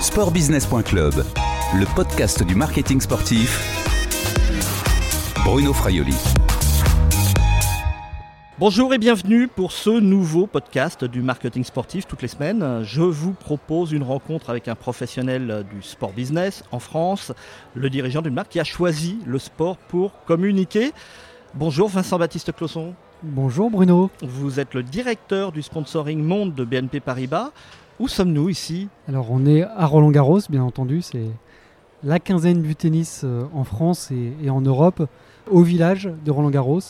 Sportbusiness.club, le podcast du marketing sportif. Bruno Fraioli. Bonjour et bienvenue pour ce nouveau podcast du marketing sportif toutes les semaines. Je vous propose une rencontre avec un professionnel du sport business en France, le dirigeant d'une marque qui a choisi le sport pour communiquer. Bonjour Vincent Baptiste Closson. Bonjour Bruno. Vous êtes le directeur du sponsoring monde de BNP Paribas. Où sommes-nous ici? Alors on est à Roland Garros, bien entendu, c'est la quinzaine du tennis euh, en France et, et en Europe, au village de Roland Garros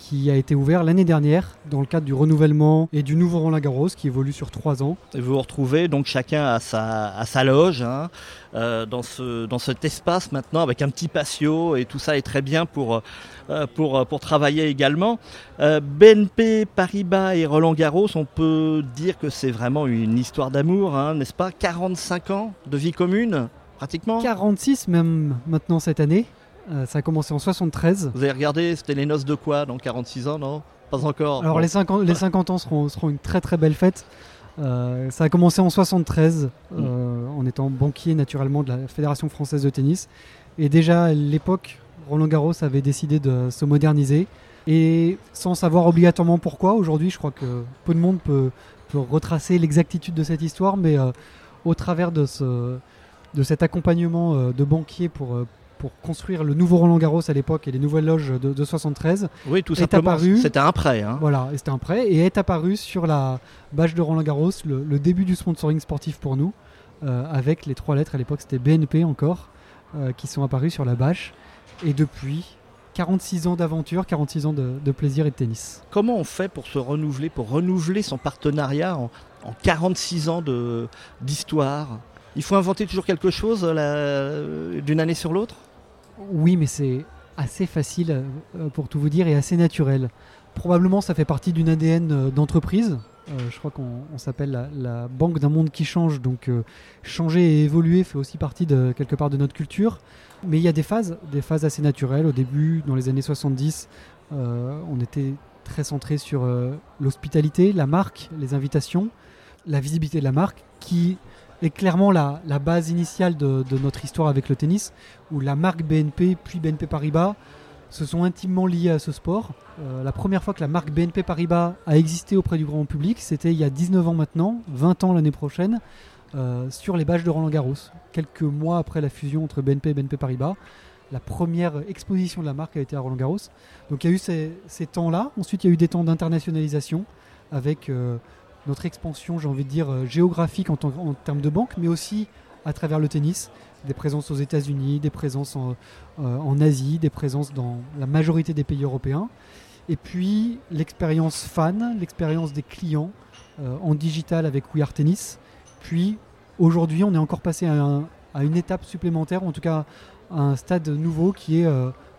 qui a été ouvert l'année dernière dans le cadre du renouvellement et du nouveau Roland Garros qui évolue sur trois ans. Et vous vous retrouvez donc chacun à sa, à sa loge hein, euh, dans, ce, dans cet espace maintenant avec un petit patio et tout ça est très bien pour, euh, pour, pour travailler également. Euh, BNP, Paribas et Roland Garros, on peut dire que c'est vraiment une histoire d'amour, hein, n'est-ce pas? 45 ans de vie commune pratiquement? 46 même maintenant cette année. Euh, ça a commencé en 73. Vous avez regardé, c'était les noces de quoi dans 46 ans, non? Pas encore. Alors Bon. les, 50, les 50 ans seront, seront une très très belle fête. Euh, ça a commencé en 73 euh, en étant banquier naturellement de la Fédération française de tennis. Et déjà à l'époque, Roland Garros avait décidé de se moderniser. Et sans savoir obligatoirement pourquoi, aujourd'hui je crois que peu de monde peut, peut retracer l'exactitude de cette histoire, mais euh, au travers de, ce, de cet accompagnement de banquier pour, pour construire le nouveau Roland Garros à l'époque et les nouvelles loges de, de 73, Oui, tout est simplement. apparu- C'était un prêt. Hein. voilà, et c'était un prêt, et est apparu sur la bâche de Roland Garros le, le début du sponsoring sportif pour nous, euh, avec les trois lettres, à l'époque c'était BNP encore, euh, qui sont apparus sur la bâche. Et depuis, 46 ans d'aventure, 46 ans de, de plaisir et de tennis. Comment on fait pour se renouveler, pour renouveler son partenariat en, en 46 ans d'histoire? Il faut inventer toujours quelque chose euh, d'une année sur l'autre? Oui, mais c'est assez facile euh, pour tout vous dire et assez naturel. Probablement ça fait partie d'une ADN euh, d'entreprise. Euh, je crois qu'on on s'appelle la, banque d'un monde qui change, donc changer et évoluer fait aussi partie de quelque part de notre culture. Mais il y a des phases, des phases assez naturelles. Au début, dans les années 70, euh, on était très centré sur l'hospitalité, la marque, les invitations, la visibilité de la marque, qui est clairement la, base initiale de, notre histoire avec le tennis, où la marque BNP puis BNP Paribas se sont intimement liés à ce sport. Euh, la première fois que la marque BNP Paribas a existé auprès du grand public, c'était il y a 19 ans maintenant, 20 ans l'année prochaine, euh, sur les bâches de Roland Garros. Quelques mois après la fusion entre BNP et BNP Paribas, la première exposition de la marque a été à Roland Garros. Donc il y a eu ces, ces temps-là. Ensuite, il y a eu des temps d'internationalisation avec euh, notre expansion, j'ai envie de dire, euh, géographique en, termes de banque, mais aussi à travers le tennis. Des présences aux États-Unis, des présences en, euh, Asie, des présences dans la majorité des pays européens. Et puis l'expérience fan, l'expérience des clients euh, en digital avec We Are Tennis. Puis aujourd'hui, on est encore passé à, un- à une étape supplémentaire, en tout cas à un stade nouveau qui est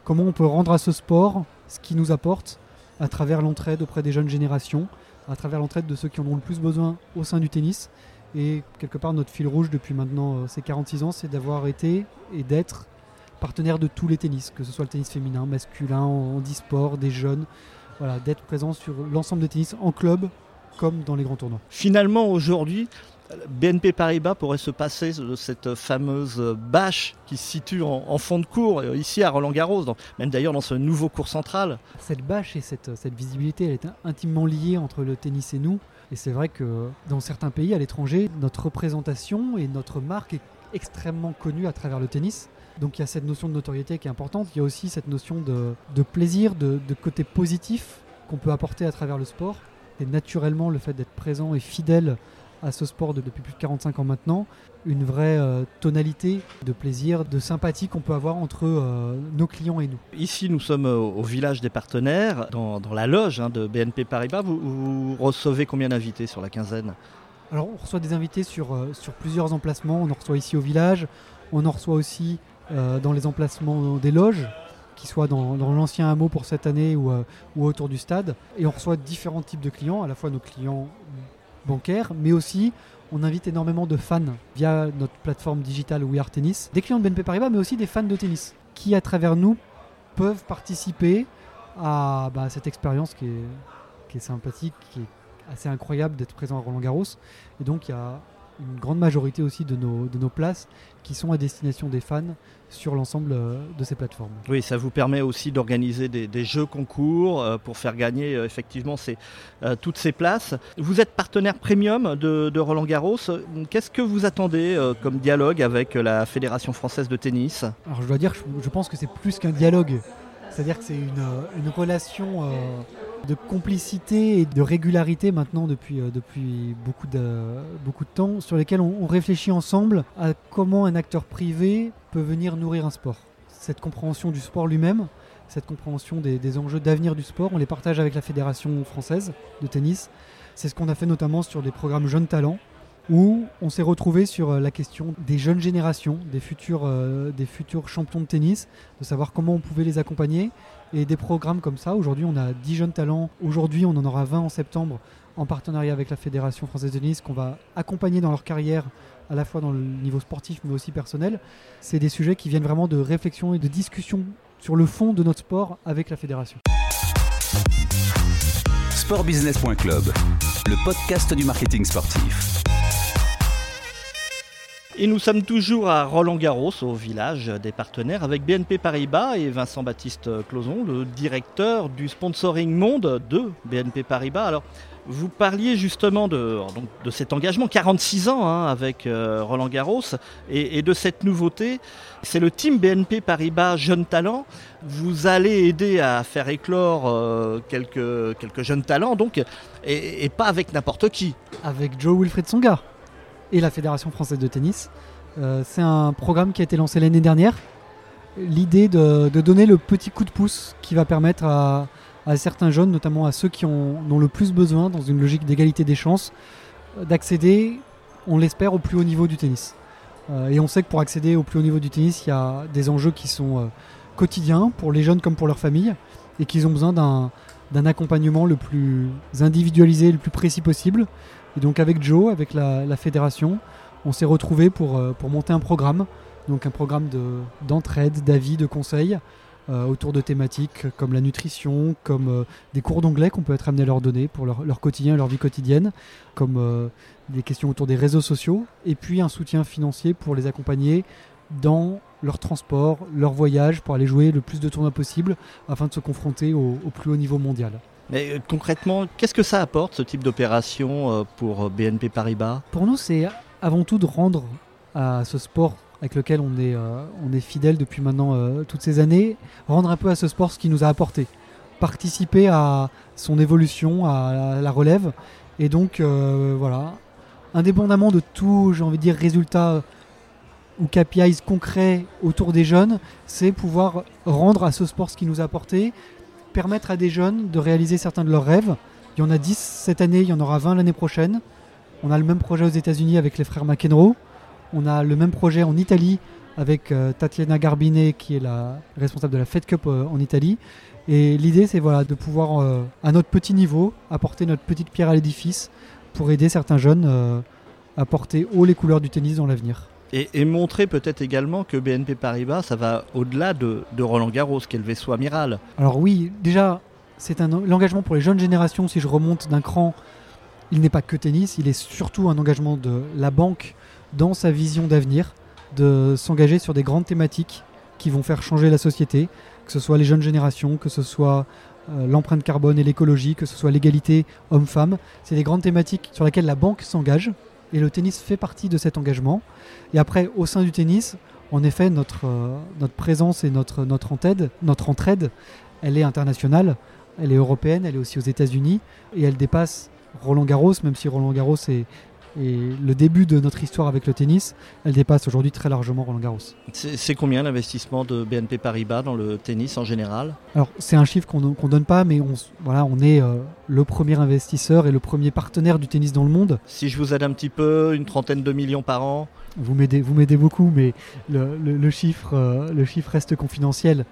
comment on peut rendre à ce sport ce qui nous apporte à travers l'entraide auprès des jeunes générations, à travers l'entraide de ceux qui en ont le plus besoin au sein du tennis. Et quelque part, notre fil rouge depuis maintenant euh, ces 46 ans, c'est d'avoir été et d'être partenaire de tous les tennis, que ce soit le tennis féminin, masculin, en handisport, des jeunes. Voilà, d'être présent sur l'ensemble des tennis en club comme dans les grands tournois. Finalement, aujourd'hui, BNP Paribas pourrait se passer de cette fameuse bâche qui se situe en, fond de cours, euh, ici à Roland-Garros, même d'ailleurs dans ce nouveau cours central. Cette bâche et cette, visibilité, elle est intimement liée entre le tennis et nous. Et c'est vrai que dans certains pays, à l'étranger, notre représentation et notre marque est extrêmement connue à travers le tennis. Donc il y a cette notion de notoriété qui est importante. Il y a aussi cette notion de, plaisir, de côté positif qu'on peut apporter à travers le sport. Et naturellement, le fait d'être présent et fidèle à ce sport de- depuis plus de 45 ans maintenant, une vraie euh, tonalité de plaisir, de sympathie qu'on peut avoir entre euh, nos clients et nous. Ici, nous sommes au, au village des partenaires, dans, dans la loge hein, de BNP Paribas. Vous, vous recevez combien d'invités sur la quinzaine? Alors, on reçoit des invités sur, euh, sur plusieurs emplacements. On en reçoit ici au village. On en reçoit aussi dans les emplacements des loges, qui soient dans, dans l'ancien hameau pour cette année ou, euh, ou autour du stade. Et on reçoit différents types de clients, à la fois nos clients bancaires, mais aussi on invite énormément de fans via notre plateforme digitale We Are Tennis. Des clients de BNP Paribas, mais aussi des fans de tennis, qui à travers nous peuvent participer à bah, cette expérience qui est, qui est sympathique, qui est assez incroyable d'être présent à Roland Garros. Et donc il y a une grande majorité aussi de nos, de nos places qui sont à destination des fans sur l'ensemble euh, de ces plateformes. Oui, ça vous permet aussi d'organiser des, jeux concours euh, pour faire gagner euh, effectivement ces, toutes ces places. Vous êtes partenaire premium de, Roland Garros. Qu'est-ce que vous attendez comme dialogue avec la Fédération française de tennis? Alors je dois dire, je, je pense que c'est plus qu'un dialogue. C'est-à-dire que c'est une, une relation de complicité et de régularité maintenant depuis, euh, beaucoup, de, beaucoup de temps, sur lesquels on, réfléchit ensemble à comment un acteur privé peut venir nourrir un sport. Cette compréhension du sport lui-même, cette compréhension des, enjeux d'avenir du sport, on les partage avec la Fédération française de tennis. C'est ce qu'on a fait notamment sur des programmes jeunes talents, où on s'est retrouvé sur euh, la question des jeunes générations, des futurs, euh, des futurs champions de tennis, de savoir comment on pouvait les accompagner et des programmes comme ça. Aujourd'hui, on a 10 jeunes talents. Aujourd'hui, on en aura 20 en septembre en partenariat avec la Fédération française de tennis qu'on va accompagner dans leur carrière à la fois dans le niveau sportif mais aussi personnel. C'est des sujets qui viennent vraiment de réflexion et de discussion sur le fond de notre sport avec la fédération. Sportbusiness.club, le podcast du marketing sportif. Et nous sommes toujours à Roland-Garros, au village des partenaires, avec BNP Paribas et Vincent Baptiste Closon, le directeur du sponsoring monde de BNP Paribas. Alors, vous parliez justement de, de cet engagement, 46 ans hein, avec euh, Roland Garros, et, de cette nouveauté. C'est le team BNP Paribas Jeunes Talents. Vous allez aider à faire éclore euh, quelques, quelques jeunes talents, donc, et, et pas avec n'importe qui. Avec Joe Wilfried Songa et la Fédération française de tennis. Euh, c'est un programme qui a été lancé l'année dernière. L'idée de, donner le petit coup de pouce qui va permettre à, certains jeunes, notamment à ceux qui ont, ont le plus besoin, dans une logique d'égalité des chances, d'accéder, on l'espère, au plus haut niveau du tennis. Euh, et on sait que pour accéder au plus haut niveau du tennis, il y a des enjeux qui sont euh, quotidiens pour les jeunes comme pour leurs familles et qu'ils ont besoin d'un accompagnement le plus individualisé, le plus précis possible. Et donc avec Joe, avec la, fédération, on s'est retrouvé pour, euh, pour monter un programme, donc un programme d'entraide, d'avis, de conseils euh, autour de thématiques comme la nutrition, comme euh, des cours d'anglais qu'on peut être amené à leur donner pour leur quotidien, leur vie quotidienne, comme des questions autour des réseaux sociaux, et puis un soutien financier pour les accompagner dans leur transport, leur voyage, pour aller jouer le plus de tournois possible afin de se confronter au plus haut niveau mondial. Mais euh, concrètement, qu'est-ce que ça apporte ce type d'opération euh, pour euh, BNP Paribas? Pour nous, c'est avant tout de rendre à ce sport avec lequel on est, on est fidèle depuis maintenant toutes ces années, rendre un peu à ce sport ce qu'il nous a apporté, participer à son évolution, à la relève, et donc voilà, indépendamment de tout, j'ai envie de dire, résultat ou KPIs concrets autour des jeunes, c'est pouvoir rendre à ce sport ce qu'il nous a apporté, permettre à des jeunes de réaliser certains de leurs rêves. Il y en a 10 cette année, il y en aura 20 l'année prochaine. On a le même projet aux États-Unis avec les frères McEnroe. On a le même projet en Italie avec euh, Tatiana Garbine qui est la responsable de la Fed Cup euh, en Italie. Et l'idée, c'est de pouvoir, euh, à notre petit niveau, apporter notre petite pierre à l'édifice pour aider certains jeunes à porter haut les couleurs du tennis dans l'avenir. Et, montrer peut-être également que BNP Paribas, ça va au-delà de, Roland Garros, qui est le vaisseau amiral. Alors oui, déjà, c'est un l'engagement pour les jeunes générations, si je remonte d'un cran, il n'est pas que tennis, il est surtout un engagement de la banque dans sa vision d'avenir, de s'engager sur des grandes thématiques qui vont faire changer la société, que ce soit les jeunes générations, que ce soit euh, l'empreinte carbone et l'écologie, que ce soit l'égalité homme-femme. C'est des grandes thématiques sur lesquelles la banque s'engage et le tennis fait partie de cet engagement. Et après, au sein du tennis, en effet, notre, euh, présence et notre, notre, entraide, notre entraide, elle est internationale, elle est européenne, elle est aussi aux États-Unis, et elle dépasse Roland Garros, même si Roland Garros est, et le début de notre histoire avec le tennis, elle dépasse aujourd'hui très largement Roland Garros. C'est combien l'investissement de BNP Paribas dans le tennis en général? Alors c'est un chiffre qu'on ne donne pas, mais on, voilà, on est euh, le premier investisseur et le premier partenaire du tennis dans le monde. Si je vous aide un petit peu, une trentaine de millions par an? Vous m'aidez beaucoup, mais le, chiffre, euh, le chiffre reste confidentiel.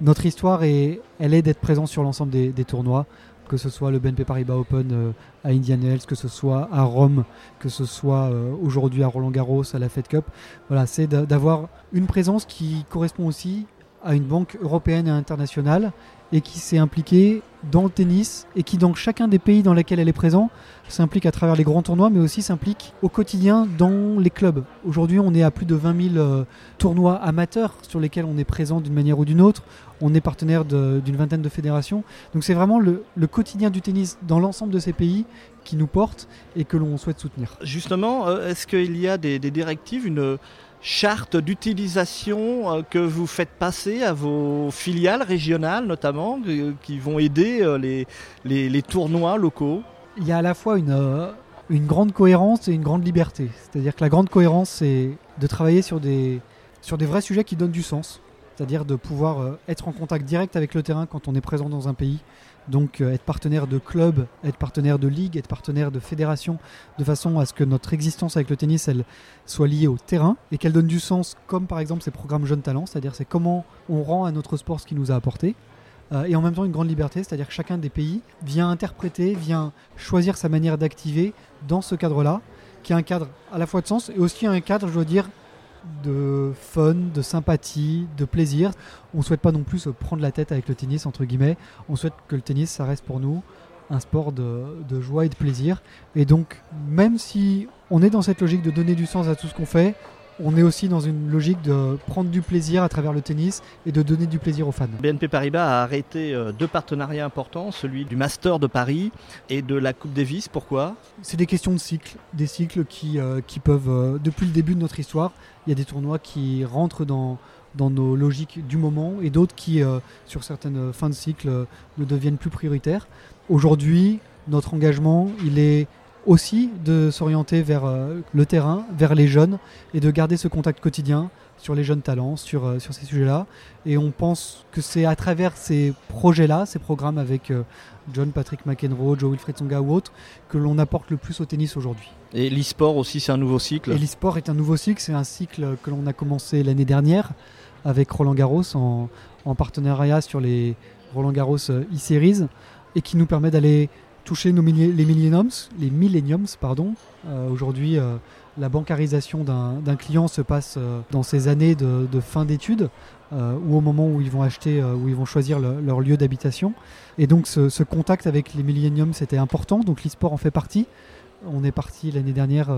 Notre histoire, est, elle est d'être présent sur l'ensemble des tournois que ce soit le BNP Paribas Open euh, à Indian Wells, que ce soit à Rome, que ce soit euh, aujourd'hui à Roland Garros, à la Fed Cup. Voilà, c'est d'avoir une présence qui correspond aussi à une banque européenne et internationale et qui s'est impliquée dans le tennis et qui dans chacun des pays dans lesquels elle est présente s'implique à travers les grands tournois mais aussi s'implique au quotidien dans les clubs. Aujourd'hui on est à plus de 20 000 euh, tournois amateurs sur lesquels on est présent d'une manière ou d'une autre. On est partenaire d'une vingtaine de fédérations. Donc c'est vraiment le, quotidien du tennis dans l'ensemble de ces pays qui nous porte et que l'on souhaite soutenir. Justement, euh, est-ce qu'il y a des, des directives, une charte d'utilisation euh, que vous faites passer à vos filiales régionales notamment, euh, qui vont aider euh, les, les, tournois locaux? Il y a à la fois une, une grande cohérence et une grande liberté. C'est-à-dire que la grande cohérence, c'est de travailler sur des, sur des vrais sujets qui donnent du sens. C'est-à-dire de pouvoir être en contact direct avec le terrain quand on est présent dans un pays, donc euh, être partenaire de clubs, être partenaire de ligues, être partenaire de fédérations, de façon à ce que notre existence avec le tennis, soit liée au terrain et qu'elle donne du sens, comme par exemple ces programmes jeunes talents, c'est-à-dire c'est comment on rend à notre sport ce qu'il nous a apporté. Euh, et en même temps une grande liberté, c'est-à-dire que chacun des pays vient interpréter, vient choisir sa manière d'activer dans ce cadre-là, qui est un cadre à la fois de sens et aussi un cadre, je dois dire, de fun, de sympathie, de plaisir. On ne souhaite pas non plus se prendre la tête avec le tennis, entre guillemets. On souhaite que le tennis, ça reste pour nous un sport de, de joie et de plaisir. Et donc, même si on est dans cette logique de donner du sens à tout ce qu'on fait, on est aussi dans une logique de prendre du plaisir à travers le tennis et de donner du plaisir aux fans. BNP Paribas a arrêté euh, deux partenariats importants, celui du Master de Paris et de la Coupe Davis. Pourquoi? C'est des questions de cycle, des cycles qui, euh, qui peuvent, euh, depuis le début de notre histoire, il y a des tournois qui rentrent dans, dans nos logiques du moment et d'autres qui, sur certaines fins de cycle, ne deviennent plus prioritaires. Aujourd'hui, notre engagement, il est aussi de s'orienter vers euh, le terrain, vers les jeunes et de garder ce contact quotidien sur les jeunes talents, sur, euh, sur ces sujets-là. Et on pense que c'est à travers ces projets-là, ces programmes avec euh, John Patrick McEnroe, Joe Wilfred Songa ou autres, que l'on apporte le plus au tennis aujourd'hui. Et l'e-sport aussi, c'est un nouveau cycle? Et l'e-sport est un nouveau cycle, c'est un cycle que l'on a commencé l'année dernière avec Roland Garros en, en partenariat sur les Roland Garros e-Series et qui nous permet d'aller toucher nos les millenniums, pardon. Euh, aujourd'hui, euh, la bancarisation d'un client se passe euh, dans ces années de, fin d'études ou au moment où ils vont acheter, où ils vont choisir leur lieu d'habitation. Et donc ce, contact avec les millenniums c'était important. Donc l'e-sport en fait partie. On est parti l'année dernière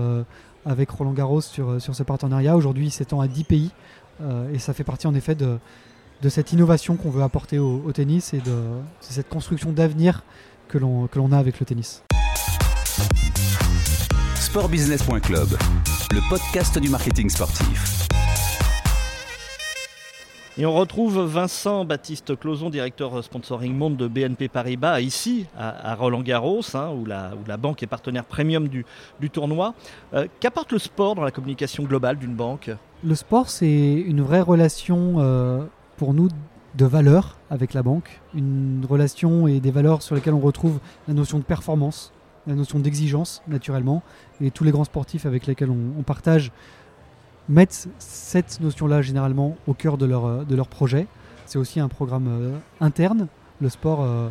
avec Roland Garros sur, ce partenariat. Aujourd'hui, il s'étend à 10 pays et ça fait partie en effet de, cette innovation qu'on veut apporter au tennis et de cette construction d'avenir que l'on a avec le tennis. Sportbusiness.club, le podcast du marketing sportif. Et on retrouve Vincent Baptiste Closon, directeur sponsoring monde de BNP Paribas, ici à, Roland Garros, hein, où, la, où, la, banque est partenaire premium du, du tournoi. Euh, qu'apporte le sport dans la communication globale d'une banque? Le sport, c'est une vraie relation euh, pour nous de valeur avec la banque, une relation et des valeurs sur lesquelles on retrouve la notion de performance, la notion d'exigence naturellement, et tous les grands sportifs avec lesquels on, partage mettent cette notion-là généralement au cœur de leur, euh, de leur projet. C'est aussi un programme euh, interne. Le sport euh,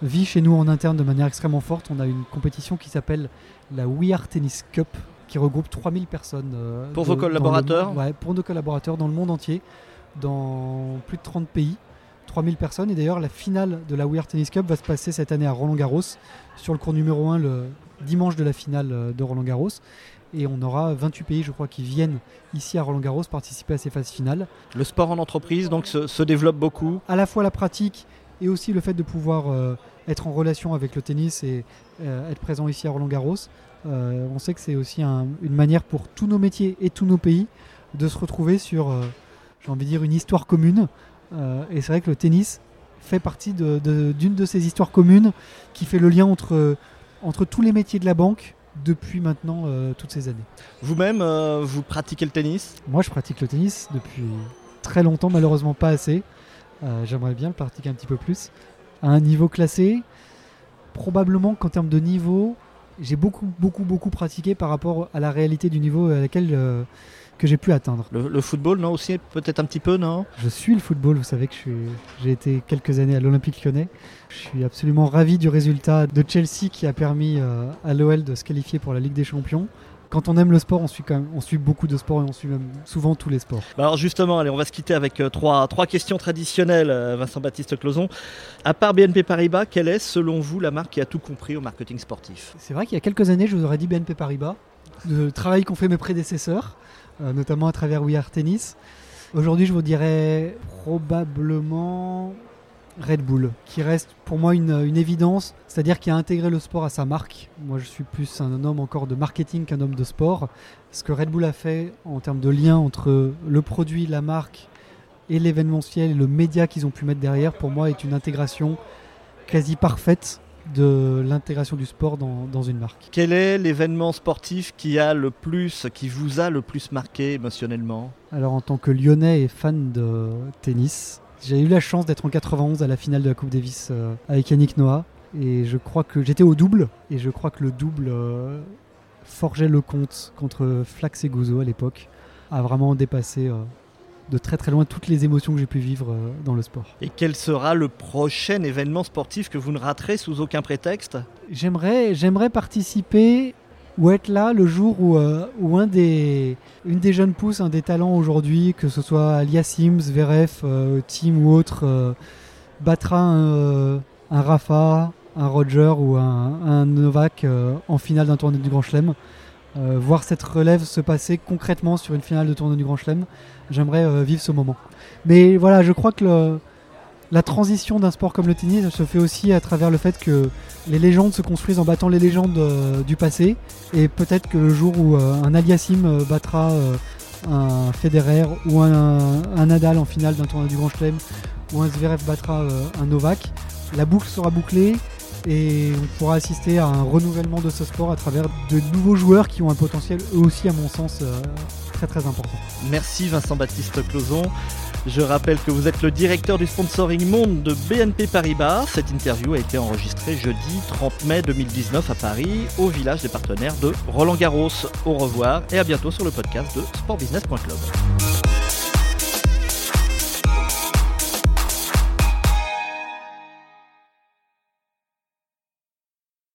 vit chez nous en interne de manière extrêmement forte. On a une compétition qui s'appelle la We Are Tennis Cup qui regroupe 3000 personnes. pour vos collaborateurs ouais, Pour nos collaborateurs dans le monde entier dans plus de 30 pays, 3000 personnes. Et d'ailleurs, la finale de la We Are Tennis Cup va se passer cette année à Roland Garros, sur le cours numéro 1, le dimanche de la finale euh, de Roland Garros. Et on aura 28 pays, je crois, qui viennent ici à Roland Garros participer à ces phases finales. Le sport en entreprise, donc, se, développe beaucoup À la fois la pratique et aussi le fait de pouvoir euh, être en relation avec le tennis et euh, être présent ici à Roland Garros. on sait que c'est aussi une manière pour tous nos métiers et tous nos pays de se retrouver sur j'ai envie de dire, une histoire commune. Euh, et c'est vrai que le tennis fait partie d'une de, ces histoires communes qui fait le lien entre, entre tous les métiers de la banque depuis maintenant euh, toutes ces années. Vous-même, euh, vous pratiquez le tennis? Moi, je pratique le tennis depuis très longtemps, malheureusement pas assez. J'aimerais bien le pratiquer un petit peu plus. À un niveau classé, probablement qu'en termes de niveau, j'ai beaucoup, beaucoup, beaucoup pratiqué par rapport à la réalité du niveau à laquelle que j'ai pu atteindre. Le, football, non aussi Peut-être un petit peu, non? Je suis le football, vous savez que j'ai été quelques années à l'Olympique lyonnais. Je suis absolument ravi du résultat de Chelsea qui a permis euh, à l'OL de se qualifier pour la Ligue des Champions. quand on aime le sport, on suit quand même, on suit beaucoup de sports et on suit même souvent tous les sports. Bah alors justement, allez, on va se quitter avec euh, trois, trois questions traditionnelles, euh, Vincent Baptiste Closon. À part BNP Paribas, quelle est selon vous la marque qui a tout compris au marketing sportif? C'est vrai qu'il y a quelques années, je vous aurais dit BNP Paribas, le travail qu'ont fait mes prédécesseurs, notamment à travers We Are Tennis. Aujourd'hui, je vous dirais probablement Red Bull, qui reste pour moi une, une évidence, c'est-à-dire qui a intégré le sport à sa marque. Moi, je suis plus un homme encore de marketing qu'un homme de sport. Ce que Red Bull a fait en termes de lien entre le produit, la marque et l'événementiel et le média qu'ils ont pu mettre derrière, pour moi, est une intégration quasi parfaite de l'intégration du sport dans, dans, une marque. Quel est l'événement sportif qui a le plus, qui vous a le plus marqué émotionnellement? Alors en tant que Lyonnais et fan de tennis, j'ai eu la chance d'être en 91 à la finale de la Coupe Davis euh, avec Yannick Noah. Et je crois que j'étais au double. Et je crois que le double euh, forgeait le compte contre Flax et Gouzo à l'époque. A vraiment dépassé euh, de très très loin toutes les émotions que j'ai pu vivre euh, dans le sport. Et quel sera le prochain événement sportif que vous ne raterez sous aucun prétexte? J'aimerais, j'aimerais participer ou être là le jour où, euh, où un des, une des jeunes pousses, un des talents aujourd'hui, que ce soit Aliasim, Zverev, euh, Tim ou autre, euh, battra un, un, Rafa, un Roger ou un, un Novak en finale d'un tournoi du Grand Chelem. Euh, voir cette relève se passer concrètement sur une finale de tournoi du Grand Chelem, j'aimerais euh, vivre ce moment. Mais voilà, je crois que le, la transition d'un sport comme le tennis se fait aussi à travers le fait que les légendes se construisent en battant les légendes euh, du passé. Et peut-être que le jour où euh, un Aliassim euh, battra un Federer ou un, un, Nadal en finale d'un tournoi du Grand Chelem ou un Zverev battra un Novak, la boucle sera bouclée et on pourra assister à un renouvellement de ce sport à travers de nouveaux joueurs qui ont un potentiel eux aussi à mon sens très très important. Merci Vincent Baptiste Closon. Je rappelle que vous êtes le directeur du sponsoring monde de BNP Paribas. Cette interview a été enregistrée jeudi 30 mai 2019 à Paris, au village des partenaires de Roland Garros. Au revoir et à bientôt sur le podcast de sportbusiness.club.